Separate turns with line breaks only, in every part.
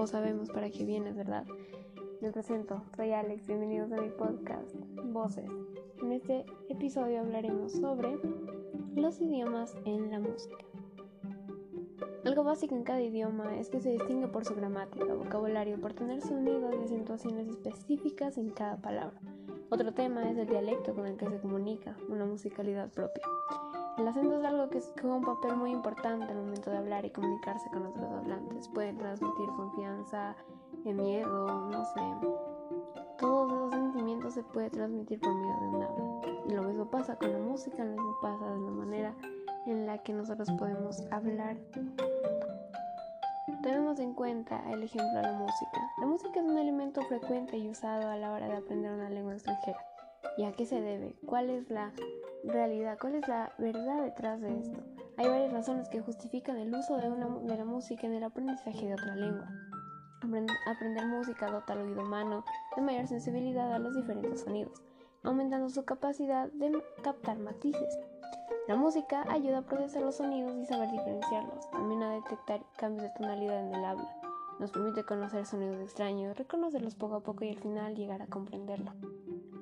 ambos sabemos para qué vienes, ¿verdad? Me presento, soy Alex, bienvenidos a mi podcast Voces. En este episodio hablaremos sobre los idiomas en la música. Algo básico en cada idioma es que se distingue por su gramática, vocabulario, por tener sonidos y acentuaciones específicas en cada palabra. Otro tema es el dialecto con el que se comunica, una musicalidad propia. El acento es algo que juega un papel muy importante al momento de hablar y comunicarse con otros hablantes. Puede transmitir confianza, eh, miedo, no sé. Todos esos sentimientos se puede transmitir por medio de un habla. Y lo mismo pasa con la música, lo mismo pasa de la manera en la que nosotros podemos hablar. Tenemos en cuenta el ejemplo de la música. La música es un elemento frecuente y usado a la hora de aprender una lengua extranjera. ¿Y a qué se debe? ¿Cuál es la realidad? ¿Cuál es la verdad detrás de esto? Hay varias razones que justifican el uso de, la música en el aprendizaje de otra lengua. Aprender música dota al oído humano de mayor sensibilidad a los diferentes sonidos, aumentando su capacidad de captar matices. La música ayuda a procesar los sonidos y saber diferenciarlos, también a detectar cambios de tonalidad en el habla. Nos permite conocer sonidos extraños, reconocerlos poco a poco y al final llegar a comprenderlo.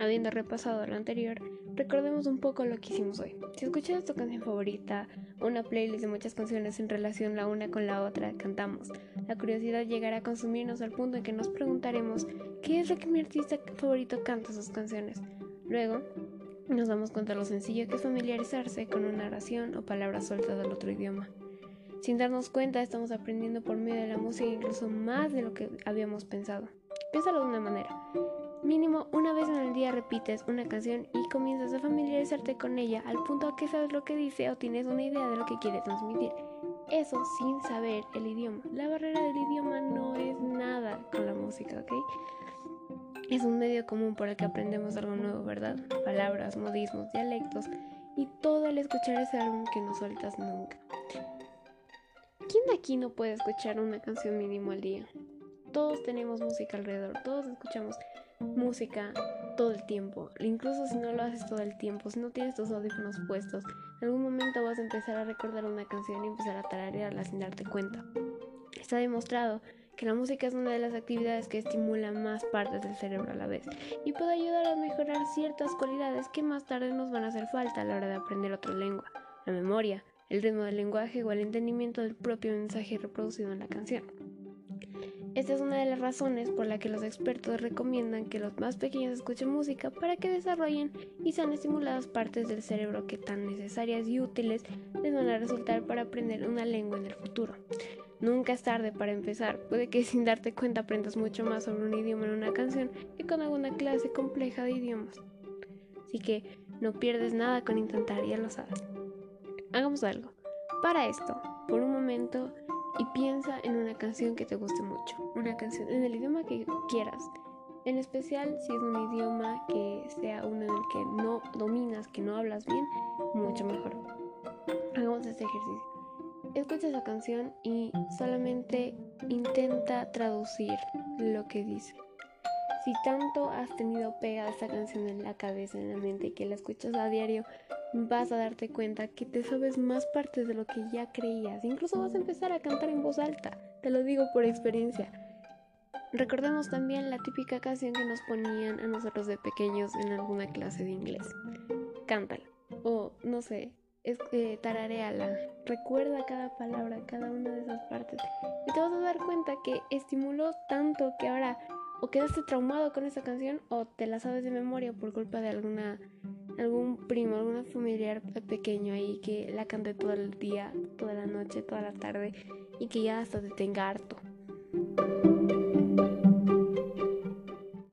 Habiendo repasado lo anterior, recordemos un poco lo que hicimos hoy. Si escuchas tu canción favorita, una playlist de muchas canciones en relación la una con la otra, cantamos. La curiosidad llegará a consumirnos al punto en que nos preguntaremos qué es lo que mi artista favorito canta sus canciones. Luego, nos damos cuenta de lo sencillo que es familiarizarse con una oración o palabra suelta del otro idioma. Sin darnos cuenta, estamos aprendiendo por medio de la música incluso más de lo que habíamos pensado. Piénsalo de una manera. Mínimo una vez en el día repites una canción y comienzas a familiarizarte con ella al punto que sabes lo que dice o tienes una idea de lo que quiere transmitir. Eso sin saber el idioma. La barrera del idioma no es nada con la música, ¿ok? Es un medio común por el que aprendemos algo nuevo, ¿verdad? Palabras, modismos, dialectos y todo al escuchar ese álbum que no sueltas nunca. ¿Quién de aquí no puede escuchar una canción mínimo al día? Todos tenemos música alrededor, todos escuchamos música todo el tiempo. Incluso si no lo haces todo el tiempo, si no tienes tus audífonos puestos, en algún momento vas a empezar a recordar una canción y empezar a tararearla sin darte cuenta. Está demostrado que la música es una de las actividades que estimula más partes del cerebro a la vez y puede ayudar a mejorar ciertas cualidades que más tarde nos van a hacer falta a la hora de aprender otra lengua, la memoria, el ritmo del lenguaje o el entendimiento del propio mensaje reproducido en la canción. Esta es una de las razones por la que los expertos recomiendan que los más pequeños escuchen música para que desarrollen y sean estimuladas partes del cerebro que tan necesarias y útiles les van a resultar para aprender una lengua en el futuro. Nunca es tarde para empezar, puede que sin darte cuenta aprendas mucho más sobre un idioma en una canción que con alguna clase compleja de idiomas. Así que no pierdes nada con intentar, ya lo sabes. Hagamos algo. Para esto, por un momento, y piensa en una canción que te guste mucho, una canción en el idioma que quieras, en especial si es un idioma que sea uno en el que no dominas, que no hablas bien, mucho mejor. Hagamos este ejercicio. Escucha esa canción y solamente intenta traducir lo que dice. Si tanto has tenido pegada esta canción en la cabeza, en la mente, que la escuchas a diario, vas a darte cuenta que te sabes más partes de lo que ya creías. Incluso vas a empezar a cantar en voz alta. Te lo digo por experiencia. Recordemos también la típica canción que nos ponían a nosotros de pequeños en alguna clase de inglés. Cántala. O no sé, es, eh, tarareala. Recuerda cada palabra, cada una de esas partes. Y te vas a dar cuenta que estimuló tanto que ahora o quedaste traumado con esa canción o te la sabes de memoria por culpa de alguna algún primo, algún familiar pequeño ahí que la cante todo el día, toda la noche, toda la tarde y que ya hasta te tenga harto.